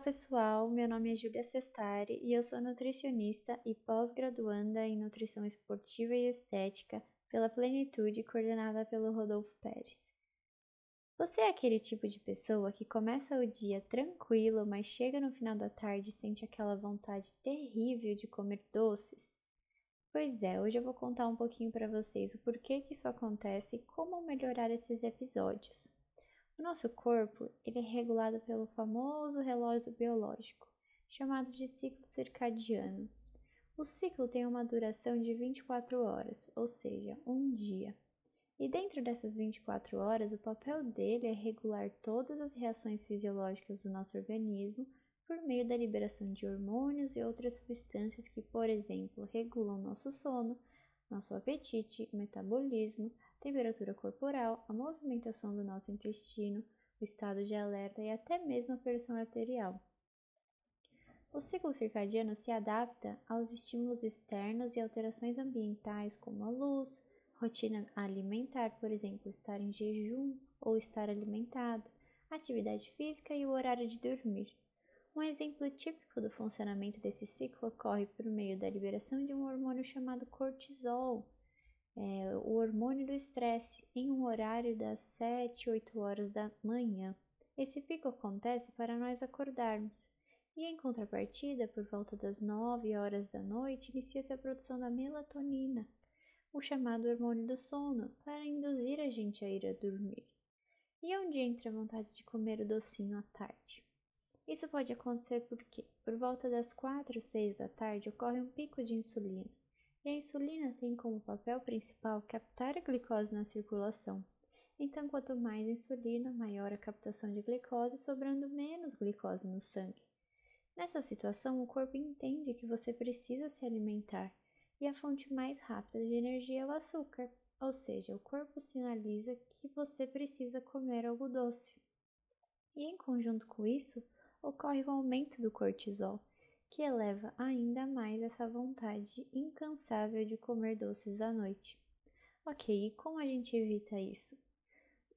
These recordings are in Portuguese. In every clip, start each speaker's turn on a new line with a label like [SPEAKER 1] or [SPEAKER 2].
[SPEAKER 1] pessoal, meu nome é Júlia Sestari e eu sou nutricionista e pós-graduanda em nutrição esportiva e estética pela Plenitude, coordenada pelo Rodolfo Pérez. Você é aquele tipo de pessoa que começa o dia tranquilo, mas chega no final da tarde e sente aquela vontade terrível de comer doces? Pois é, hoje eu vou contar um pouquinho para vocês o porquê que isso acontece e como melhorar esses episódios. O nosso corpo ele é regulado pelo famoso relógio biológico, chamado de ciclo circadiano. O ciclo tem uma duração de 24 horas, ou seja, um dia. E dentro dessas 24 horas, o papel dele é regular todas as reações fisiológicas do nosso organismo por meio da liberação de hormônios e outras substâncias que, por exemplo, regulam nosso sono, nosso apetite, metabolismo, temperatura corporal, a movimentação do nosso intestino, o estado de alerta e até mesmo a pressão arterial. O ciclo circadiano se adapta aos estímulos externos e alterações ambientais, como a luz, rotina alimentar, por exemplo, estar em jejum ou estar alimentado, atividade física e o horário de dormir. Um exemplo típico do funcionamento desse ciclo ocorre por meio da liberação de um hormônio chamado cortisol, é, o hormônio do estresse em um horário das 7, 8 horas da manhã. Esse pico acontece para nós acordarmos. E em contrapartida, por volta das 9 horas da noite, inicia-se a produção da melatonina, o chamado hormônio do sono, para induzir a gente a ir a dormir. E onde entra a vontade de comer o docinho à tarde? Isso pode acontecer porque, por volta das 4 ou 6 da tarde, ocorre um pico de insulina. E a insulina tem como papel principal captar a glicose na circulação. Então, quanto mais insulina, maior a captação de glicose, sobrando menos glicose no sangue. Nessa situação, o corpo entende que você precisa se alimentar e a fonte mais rápida de energia é o açúcar, ou seja, o corpo sinaliza que você precisa comer algo doce. E em conjunto com isso, ocorre o aumento do cortisol, que eleva ainda mais essa vontade incansável de comer doces à noite. Ok, e como a gente evita isso?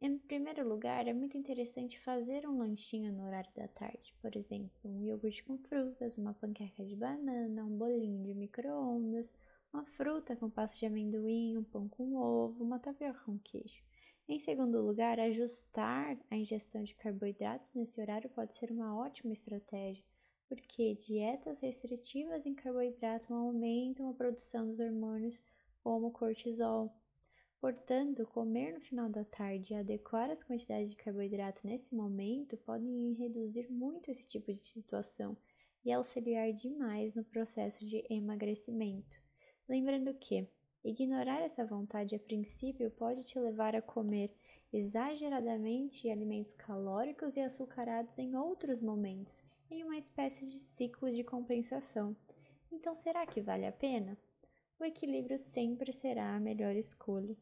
[SPEAKER 1] Em primeiro lugar, é muito interessante fazer um lanchinho no horário da tarde, por exemplo, um iogurte com frutas, uma panqueca de banana, um bolinho de micro-ondas, uma fruta com pasta de amendoim, um pão com ovo, uma tapioca com queijo. Em segundo lugar, ajustar a ingestão de carboidratos nesse horário pode ser uma ótima estratégia porque dietas restritivas em carboidratos aumentam a produção dos hormônios como cortisol. Portanto, comer no final da tarde e adequar as quantidades de carboidratos nesse momento podem reduzir muito esse tipo de situação e auxiliar demais no processo de emagrecimento. Lembrando que ignorar essa vontade a princípio pode te levar a comer exageradamente alimentos calóricos e açucarados em outros momentos em uma espécie de ciclo de compensação. Então, será que vale a pena? O equilíbrio sempre será a melhor escolha.